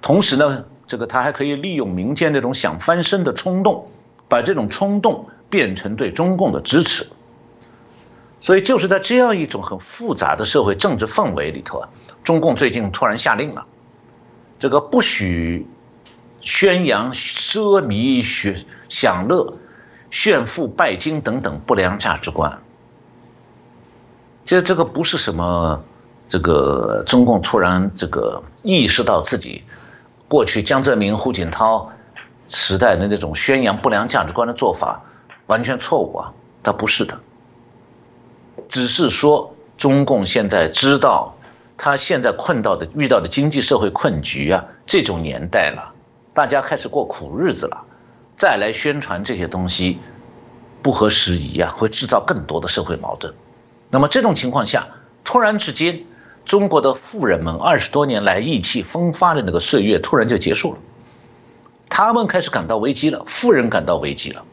同时呢，这个他还可以利用民间那种想翻身的冲动，把这种冲动变成对中共的支持。所以就是在这样一种很复杂的社会政治氛围里头啊，中共最近突然下令了。这个不许宣扬奢靡、享享乐、炫富、拜金等等不良价值观。其实这个不是什么，这个中共突然这个意识到自己过去江泽民、胡锦涛时代的那种宣扬不良价值观的做法，完全错误啊，它不是的。只是说中共现在知道，他现在困到的、遇到的经济社会困局啊，这种年代了，大家开始过苦日子了，再来宣传这些东西，不合时宜啊，会制造更多的社会矛盾。那么这种情况下，突然之间，中国的富人们二十多年来意气风发的那个岁月突然就结束了，他们开始感到危机了，富人感到危机了。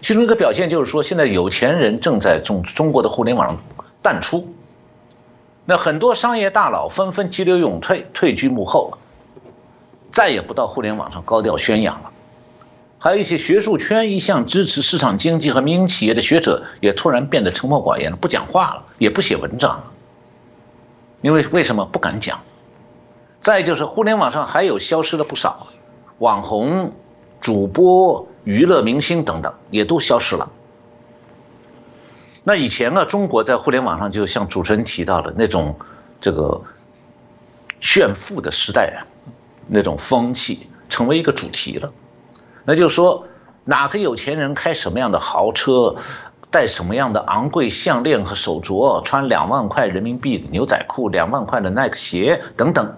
其中一个表现就是说，现在有钱人正在中中国的互联网上淡出，那很多商业大佬纷纷急流勇退，退居幕后，再也不到互联网上高调宣扬了。还有一些学术圈一向支持市场经济和民营企业的学者，也突然变得沉默寡言了，不讲话了，也不写文章了。因为为什么不敢讲？再就是互联网上还有消失了不少网红、主播。娱乐明星等等也都消失了。那以前啊，中国在互联网上就像主持人提到的那种这个炫富的时代啊，那种风气成为一个主题了。那就说，哪个有钱人开什么样的豪车，戴什么样的昂贵项链和手镯，穿两万块人民币的牛仔裤、两万块的耐克鞋等等。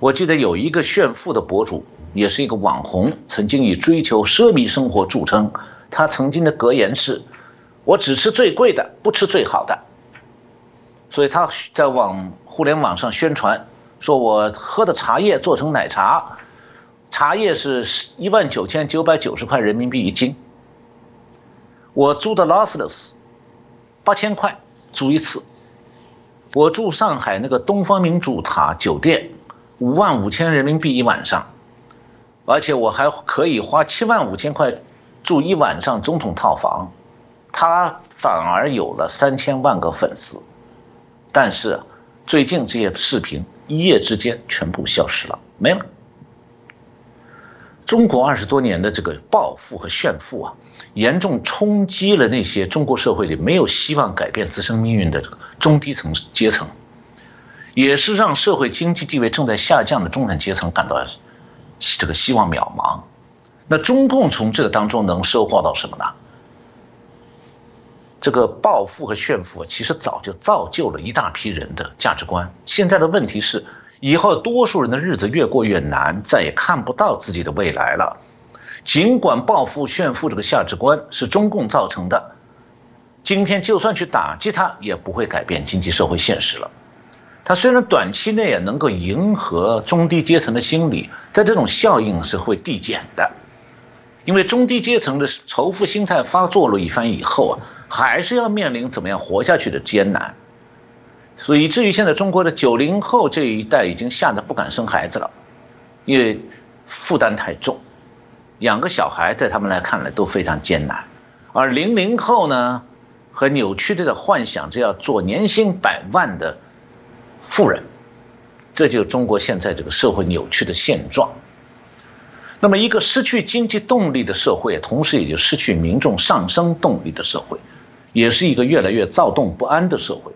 我记得有一个炫富的博主。也是一个网红，曾经以追求奢靡生活著称。他曾经的格言是：“我只吃最贵的，不吃最好的。”所以他在网互联网上宣传，说我喝的茶叶做成奶茶，茶叶是一万九千九百九十块人民币一斤。我租的劳斯莱斯，八千块租一次。我住上海那个东方明珠塔酒店，五万五千人民币一晚上。而且我还可以花七万五千块住一晚上总统套房，他反而有了三千万个粉丝，但是最近这些视频一夜之间全部消失了，没了。中国二十多年的这个暴富和炫富啊，严重冲击了那些中国社会里没有希望改变自身命运的中低层阶层，也是让社会经济地位正在下降的中产阶层感到。这个希望渺茫，那中共从这个当中能收获到什么呢？这个暴富和炫富其实早就造就了一大批人的价值观。现在的问题是，以后多数人的日子越过越难，再也看不到自己的未来了。尽管暴富炫富这个价值观是中共造成的，今天就算去打击它，也不会改变经济社会现实了。它虽然短期内也能够迎合中低阶层的心理，但这种效应是会递减的，因为中低阶层的仇富心态发作了一番以后啊，还是要面临怎么样活下去的艰难，所以以至于现在中国的九零后这一代已经吓得不敢生孩子了，因为负担太重，养个小孩在他们来看来都非常艰难，而零零后呢，和扭曲的在幻想着要做年薪百万的。富人，这就是中国现在这个社会扭曲的现状。那么，一个失去经济动力的社会，同时也就失去民众上升动力的社会，也是一个越来越躁动不安的社会。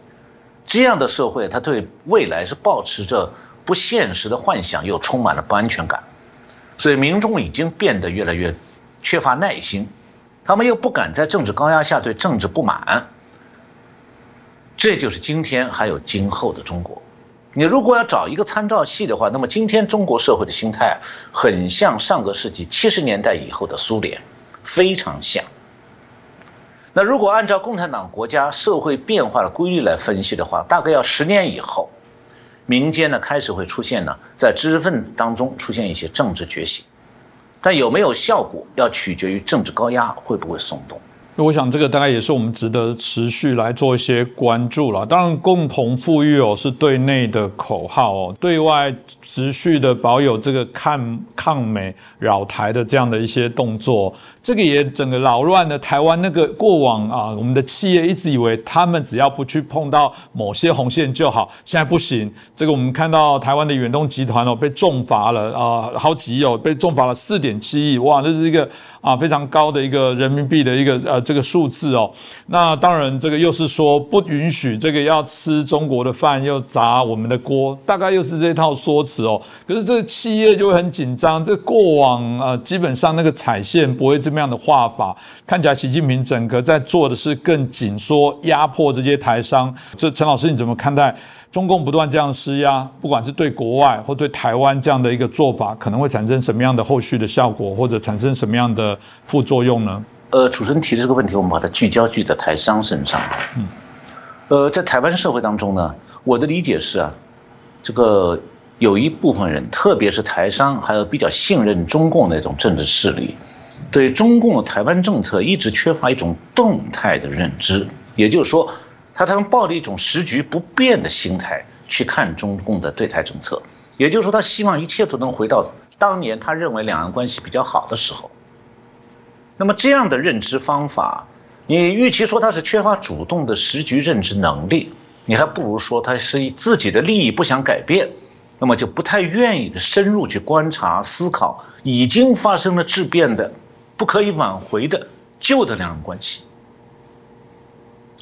这样的社会，它对未来是保持着不现实的幻想，又充满了不安全感。所以，民众已经变得越来越缺乏耐心，他们又不敢在政治高压下对政治不满。这就是今天还有今后的中国。你如果要找一个参照系的话，那么今天中国社会的心态很像上个世纪七十年代以后的苏联，非常像。那如果按照共产党国家社会变化的规律来分析的话，大概要十年以后，民间呢开始会出现呢，在知识分子当中出现一些政治觉醒，但有没有效果，要取决于政治高压会不会松动。我想这个大概也是我们值得持续来做一些关注了。当然，共同富裕哦是对内的口号哦，对外持续的保有这个抗抗美扰台的这样的一些动作，这个也整个扰乱了台湾那个过往啊。我们的企业一直以为他们只要不去碰到某些红线就好，现在不行。这个我们看到台湾的远东集团哦被重罚了啊，好几亿哦被重罚了四点七亿，哇，这是一个啊非常高的一个人民币的一个呃。这个数字哦。那当然，这个又是说不允许这个要吃中国的饭又砸我们的锅，大概又是这套说辞哦。可是这个企业就会很紧张，这过往呃基本上那个彩线不会这么样的画法，看起来习近平整个在做的是更紧缩压迫这些台商。这陈老师你怎么看待？中共不断这样施压，不管是对国外或对台湾这样的一个做法，可能会产生什么样的后续的效果，或者产生什么样的副作用呢？呃，主持人提的这个问题，我们把它聚焦聚在台商身上。嗯，呃，在台湾社会当中呢，我的理解是啊，这个有一部分人，特别是台商，还有比较信任中共那种政治势力，对中共的台湾政策一直缺乏一种动态的认知，也就是说。他他抱着一种时局不变的心态去看中共的对台政策，也就是说，他希望一切都能回到当年他认为两岸关系比较好的时候。那么这样的认知方法，你与其说他是缺乏主动的时局认知能力，你还不如说他是以自己的利益不想改变，那么就不太愿意的深入去观察思考已经发生了质变的、不可以挽回的旧的两岸关系。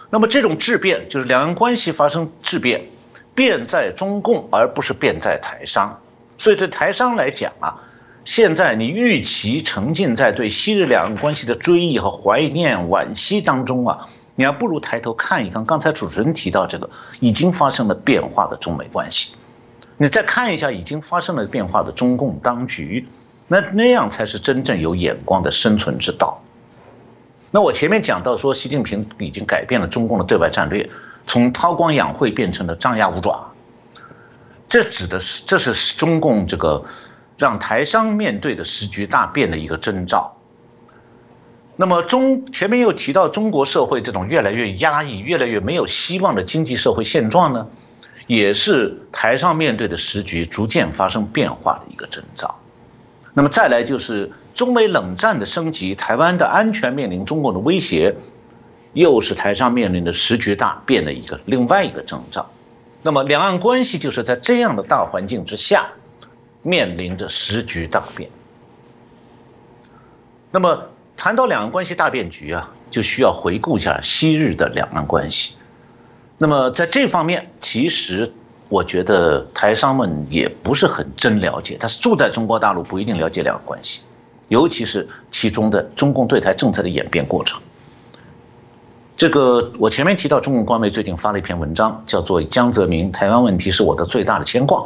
那么这种质变就是两岸关系发生质变，变在中共，而不是变在台商。所以对台商来讲啊，现在你与其沉浸在对昔日两岸关系的追忆和怀念、惋惜当中啊，你还不如抬头看一看刚才主持人提到这个已经发生了变化的中美关系，你再看一下已经发生了变化的中共当局，那那样才是真正有眼光的生存之道。那我前面讲到说，习近平已经改变了中共的对外战略，从韬光养晦变成了张牙舞爪。这指的是，这是中共这个让台商面对的时局大变的一个征兆。那么中前面又提到中国社会这种越来越压抑、越来越没有希望的经济社会现状呢，也是台上面对的时局逐渐发生变化的一个征兆。那么再来就是中美冷战的升级，台湾的安全面临中共的威胁，又是台上面临的时局大变的一个另外一个征兆。那么两岸关系就是在这样的大环境之下，面临着时局大变。那么谈到两岸关系大变局啊，就需要回顾一下昔日的两岸关系。那么在这方面，其实。我觉得台商们也不是很真了解，他是住在中国大陆，不一定了解两岸关系，尤其是其中的中共对台政策的演变过程。这个我前面提到，中共官媒最近发了一篇文章，叫做《江泽民台湾问题是我的最大的牵挂》。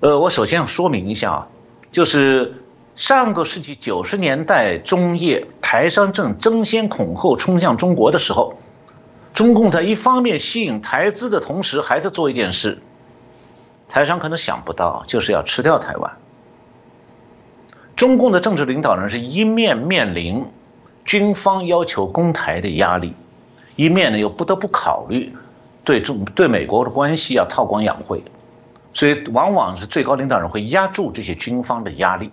呃，我首先要说明一下啊，就是上个世纪九十年代中叶，台商正争先恐后冲向中国的时候。中共在一方面吸引台资的同时，还在做一件事，台商可能想不到，就是要吃掉台湾。中共的政治领导人是一面面临军方要求攻台的压力，一面呢又不得不考虑对中对美国的关系要韬光养晦，所以往往是最高领导人会压住这些军方的压力，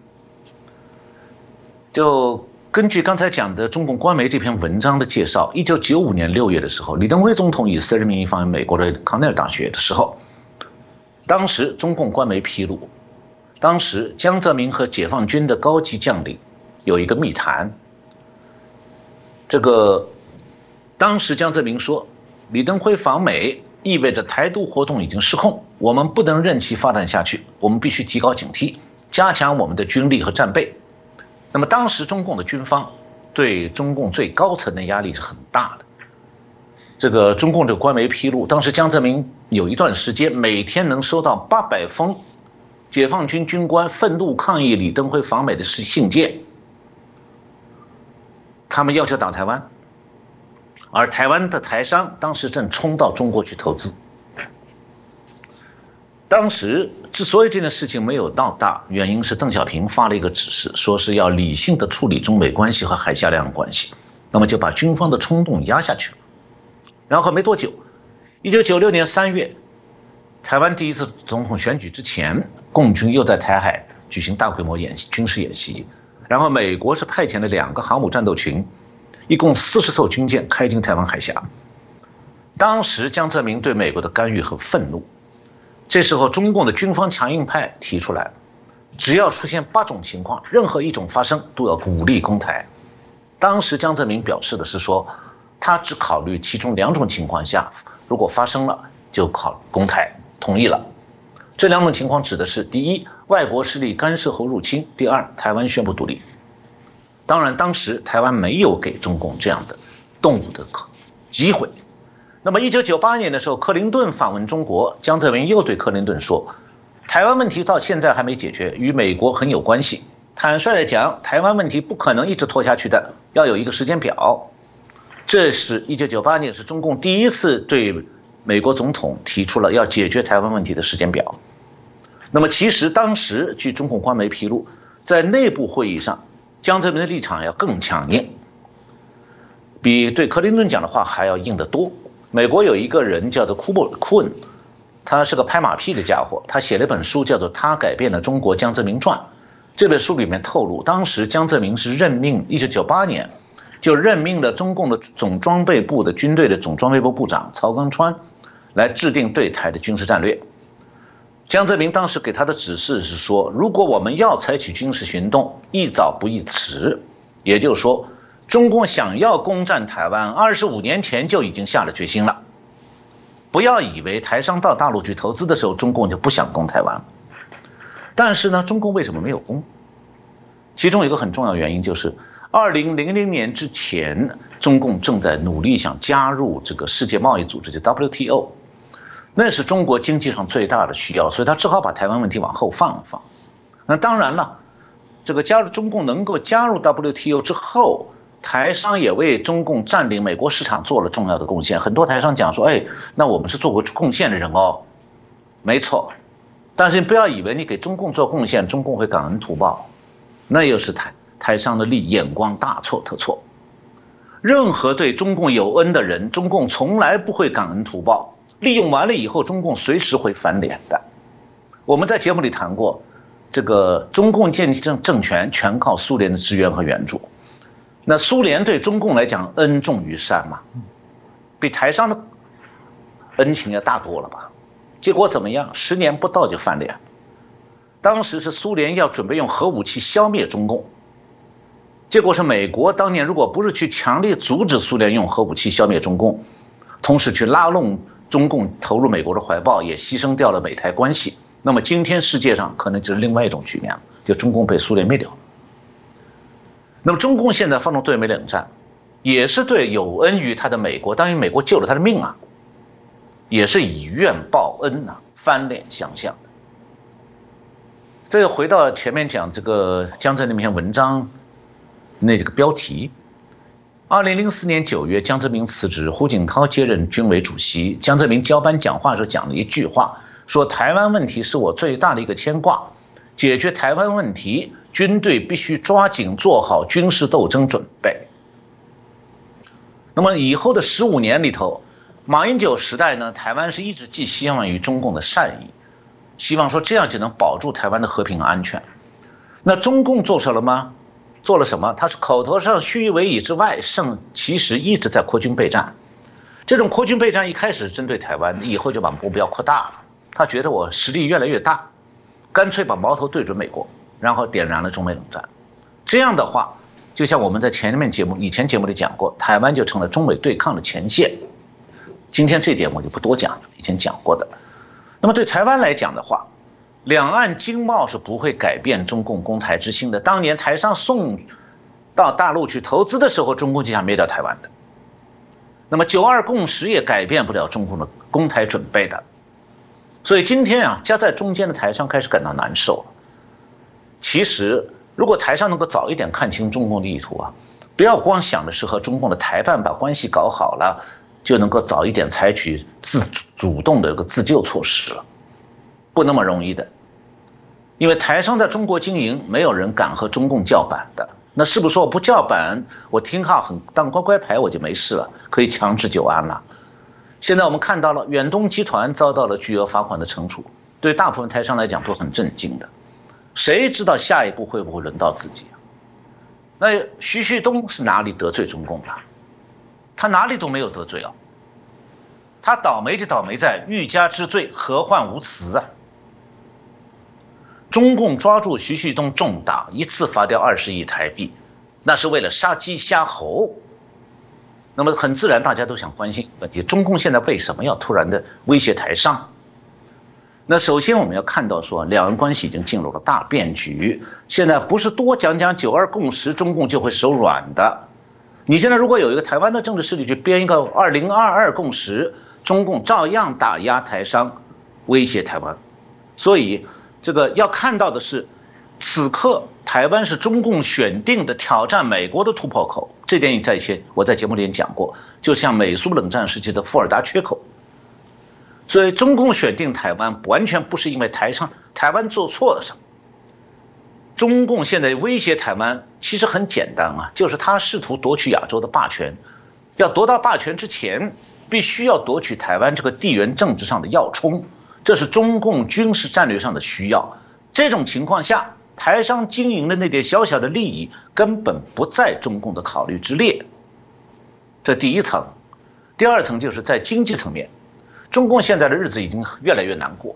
就。根据刚才讲的中共官媒这篇文章的介绍，一九九五年六月的时候，李登辉总统以私人名义访问美国的康奈尔大学的时候，当时中共官媒披露，当时江泽民和解放军的高级将领有一个密谈。这个当时江泽民说，李登辉访美意味着台独活动已经失控，我们不能任其发展下去，我们必须提高警惕，加强我们的军力和战备。那么当时中共的军方对中共最高层的压力是很大的。这个中共这个官媒披露，当时江泽民有一段时间每天能收到八百封解放军军官愤怒抗议李登辉访美的信信件，他们要求打台湾，而台湾的台商当时正冲到中国去投资。当时之所以这件事情没有闹大，原因是邓小平发了一个指示，说是要理性的处理中美关系和海峡两岸关系，那么就把军方的冲动压下去了。然后没多久，一九九六年三月，台湾第一次总统选举之前，共军又在台海举行大规模演习，军事演习。然后美国是派遣了两个航母战斗群，一共四十艘军舰开进台湾海峡。当时江泽民对美国的干预很愤怒。这时候，中共的军方强硬派提出来，只要出现八种情况，任何一种发生都要鼓励攻台。当时江泽民表示的是说，他只考虑其中两种情况下，如果发生了就考公台，同意了。这两种情况指的是：第一，外国势力干涉后入侵；第二，台湾宣布独立。当然，当时台湾没有给中共这样的动武的机会。那么，一九九八年的时候，克林顿访问中国，江泽民又对克林顿说：“台湾问题到现在还没解决，与美国很有关系。坦率的讲，台湾问题不可能一直拖下去的，要有一个时间表。”这是一九九八年，是中共第一次对美国总统提出了要解决台湾问题的时间表。那么，其实当时据中共官媒披露，在内部会议上，江泽民的立场要更强硬，比对克林顿讲的话还要硬得多。美国有一个人叫做库布库恩，他是个拍马屁的家伙。他写了一本书，叫做《他改变了中国江泽民传》。这本书里面透露，当时江泽民是任命，一九九八年就任命了中共的总装备部的军队的总装备部部长曹刚川，来制定对台的军事战略。江泽民当时给他的指示是说，如果我们要采取军事行动，宜早不宜迟，也就是说。中共想要攻占台湾，二十五年前就已经下了决心了。不要以为台商到大陆去投资的时候，中共就不想攻台湾。但是呢，中共为什么没有攻？其中一个很重要原因就是，二零零零年之前，中共正在努力想加入这个世界贸易组织，就 WTO，那是中国经济上最大的需要，所以他只好把台湾问题往后放一放。那当然了，这个加入中共能够加入 WTO 之后。台商也为中共占领美国市场做了重要的贡献。很多台商讲说：“哎，那我们是做过贡献的人哦。”没错，但是你不要以为你给中共做贡献，中共会感恩图报，那又是台台商的利眼光大错特错。任何对中共有恩的人，中共从来不会感恩图报，利用完了以后，中共随时会翻脸的。我们在节目里谈过，这个中共建立政政权全靠苏联的支援和援助。那苏联对中共来讲恩重于山嘛，比台上的恩情要大多了吧？结果怎么样？十年不到就翻脸。当时是苏联要准备用核武器消灭中共，结果是美国当年如果不是去强力阻止苏联用核武器消灭中共，同时去拉拢中共投入美国的怀抱，也牺牲掉了美台关系，那么今天世界上可能就是另外一种局面了，就中共被苏联灭掉。那么中共现在发动对美冷战，也是对有恩于他的美国，当然美国救了他的命啊，也是以怨报恩呐，翻脸相向的。这又回到前面讲这个江泽民那篇文章，那这个标题：二零零四年九月，江泽民辞职，胡锦涛接任军委主席。江泽民交班讲话时候讲了一句话，说台湾问题是我最大的一个牵挂，解决台湾问题。军队必须抓紧做好军事斗争准备。那么以后的十五年里头，马英九时代呢，台湾是一直寄希望于中共的善意，希望说这样就能保住台湾的和平和安全。那中共做成了吗？做了什么？他是口头上虚伪以之外，胜其实一直在扩军备战。这种扩军备战一开始针对台湾，以后就把目标扩大了。他觉得我实力越来越大，干脆把矛头对准美国。然后点燃了中美冷战，这样的话，就像我们在前面节目、以前节目里讲过，台湾就成了中美对抗的前线。今天这点我就不多讲了，以前讲过的。那么对台湾来讲的话，两岸经贸是不会改变中共攻台之心的。当年台商送到大陆去投资的时候，中共就想灭掉台湾的。那么九二共识也改变不了中共的攻台准备的。所以今天啊，夹在中间的台商开始感到难受了。其实，如果台上能够早一点看清中共的意图啊，不要光想的是和中共的台办把关系搞好了，就能够早一点采取自主动的一个自救措施了，不那么容易的。因为台商在中国经营，没有人敢和中共叫板的。那是不是说我不叫板，我听号很当乖乖牌我就没事了，可以强制久安了？现在我们看到了远东集团遭到了巨额罚款的惩处，对大部分台商来讲都很震惊的。谁知道下一步会不会轮到自己？啊那徐旭东是哪里得罪中共了？他哪里都没有得罪啊。他倒霉就倒霉在欲加之罪，何患无辞啊！中共抓住徐旭东重大，一次罚掉二十亿台币，那是为了杀鸡杀猴。那么很自然，大家都想关心问题：中共现在为什么要突然的威胁台商？那首先我们要看到说，两岸关系已经进入了大变局。现在不是多讲讲九二共识，中共就会手软的。你现在如果有一个台湾的政治势力去编一个二零二二共识，中共照样打压台商，威胁台湾。所以这个要看到的是，此刻台湾是中共选定的挑战美国的突破口。这点你在前我在节目里讲过，就像美苏冷战时期的富尔达缺口。所以中共选定台湾，完全不是因为台上台湾做错了什么。中共现在威胁台湾，其实很简单啊，就是他试图夺取亚洲的霸权。要夺到霸权之前，必须要夺取台湾这个地缘政治上的要冲，这是中共军事战略上的需要。这种情况下，台商经营的那点小小的利益根本不在中共的考虑之列。这第一层，第二层就是在经济层面，中共现在的日子已经越来越难过。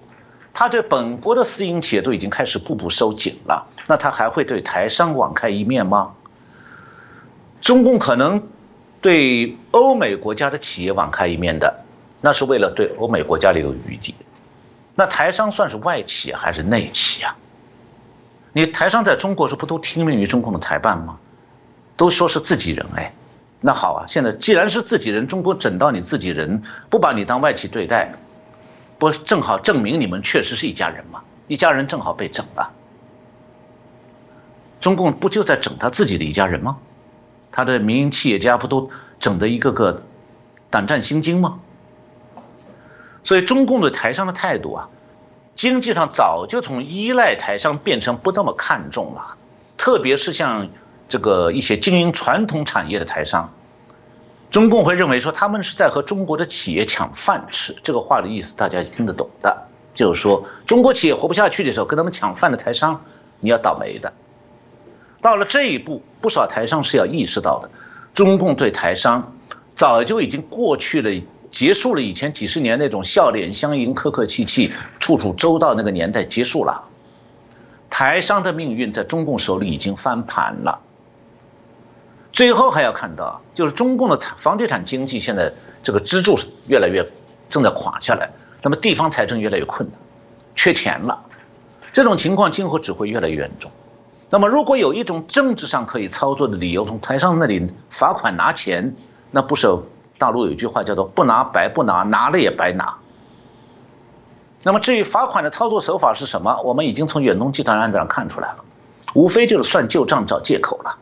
他对本国的私营企业都已经开始步步收紧了，那他还会对台商网开一面吗？中共可能对欧美国家的企业网开一面的，那是为了对欧美国家留有余地。那台商算是外企还是内企啊？你台商在中国是不都听命于中共的台办吗？都说是自己人哎，那好啊，现在既然是自己人，中国整到你自己人，不把你当外企对待。不正好证明你们确实是一家人吗？一家人正好被整了。中共不就在整他自己的一家人吗？他的民营企业家不都整得一个个胆战心惊吗？所以中共对台商的态度啊，经济上早就从依赖台商变成不那么看重了，特别是像这个一些经营传统产业的台商。中共会认为说他们是在和中国的企业抢饭吃，这个话的意思大家听得懂的，就是说中国企业活不下去的时候，跟他们抢饭的台商，你要倒霉的。到了这一步，不少台商是要意识到的，中共对台商早就已经过去了，结束了以前几十年那种笑脸相迎、客客气气、处处周到那个年代结束了，台商的命运在中共手里已经翻盘了。最后还要看到，就是中共的产房地产经济现在这个支柱是越来越正在垮下来，那么地方财政越来越困难，缺钱了，这种情况今后只会越来越严重。那么如果有一种政治上可以操作的理由，从台上那里罚款拿钱，那不是大陆有一句话叫做“不拿白不拿，拿了也白拿”。那么至于罚款的操作手法是什么，我们已经从远东集团案子上看出来了，无非就是算旧账找借口了。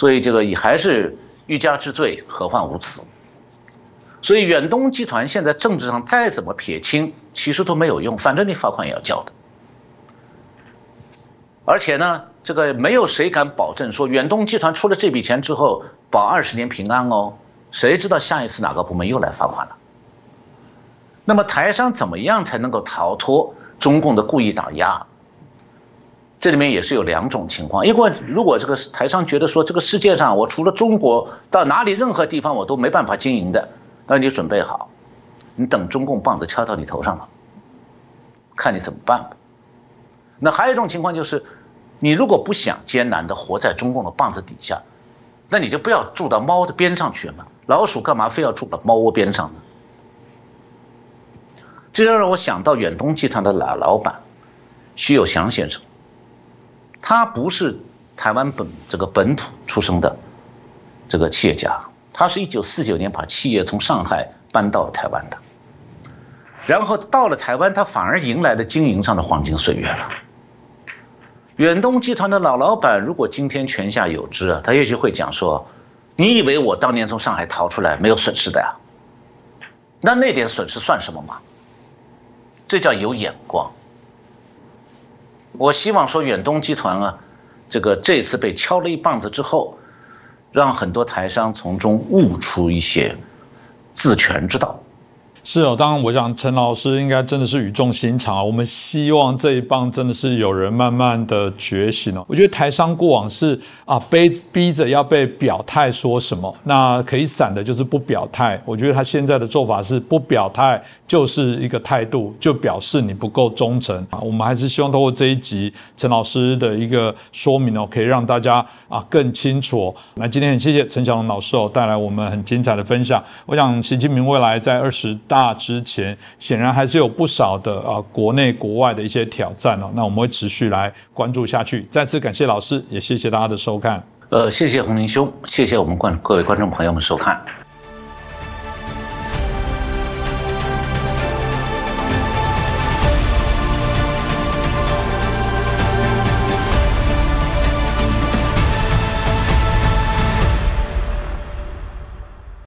所以这个也还是欲加之罪，何患无辞。所以远东集团现在政治上再怎么撇清，其实都没有用，反正你罚款也要交的。而且呢，这个没有谁敢保证说远东集团出了这笔钱之后保二十年平安哦，谁知道下一次哪个部门又来罚款了？那么台商怎么样才能够逃脱中共的故意打压？这里面也是有两种情况，一个如果这个台商觉得说这个世界上我除了中国到哪里任何地方我都没办法经营的，那你准备好，你等中共棒子敲到你头上了，看你怎么办吧。那还有一种情况就是，你如果不想艰难的活在中共的棒子底下，那你就不要住到猫的边上去嘛。老鼠干嘛非要住到猫窝边上呢？这就让我想到远东集团的老老板徐有祥先生。他不是台湾本这个本土出生的这个企业家，他是一九四九年把企业从上海搬到台湾的，然后到了台湾，他反而迎来了经营上的黄金岁月了。远东集团的老老板如果今天泉下有知啊，他也许会讲说：“你以为我当年从上海逃出来没有损失的呀？那那点损失算什么嘛？这叫有眼光。”我希望说远东集团啊，这个这次被敲了一棒子之后，让很多台商从中悟出一些自权之道，是哦，当然，我想陈老师应该真的是语重心长啊。我们希望这一帮真的是有人慢慢的觉醒哦。我觉得台商过往是啊，被逼着要被表态说什么，那可以闪的就是不表态。我觉得他现在的做法是不表态就是一个态度，就表示你不够忠诚啊。我们还是希望通过这一集陈老师的一个说明哦，可以让大家啊更清楚。那今天很谢谢陈小龙老师哦，带来我们很精彩的分享。我想习近平未来在二十大之前，显然还是有不少的啊国内国外的一些挑战哦。那我们会持续来关注下去。再次感谢老师，也谢谢大家的收看。呃，谢谢洪林兄，谢谢我们观各位观众朋友们收看。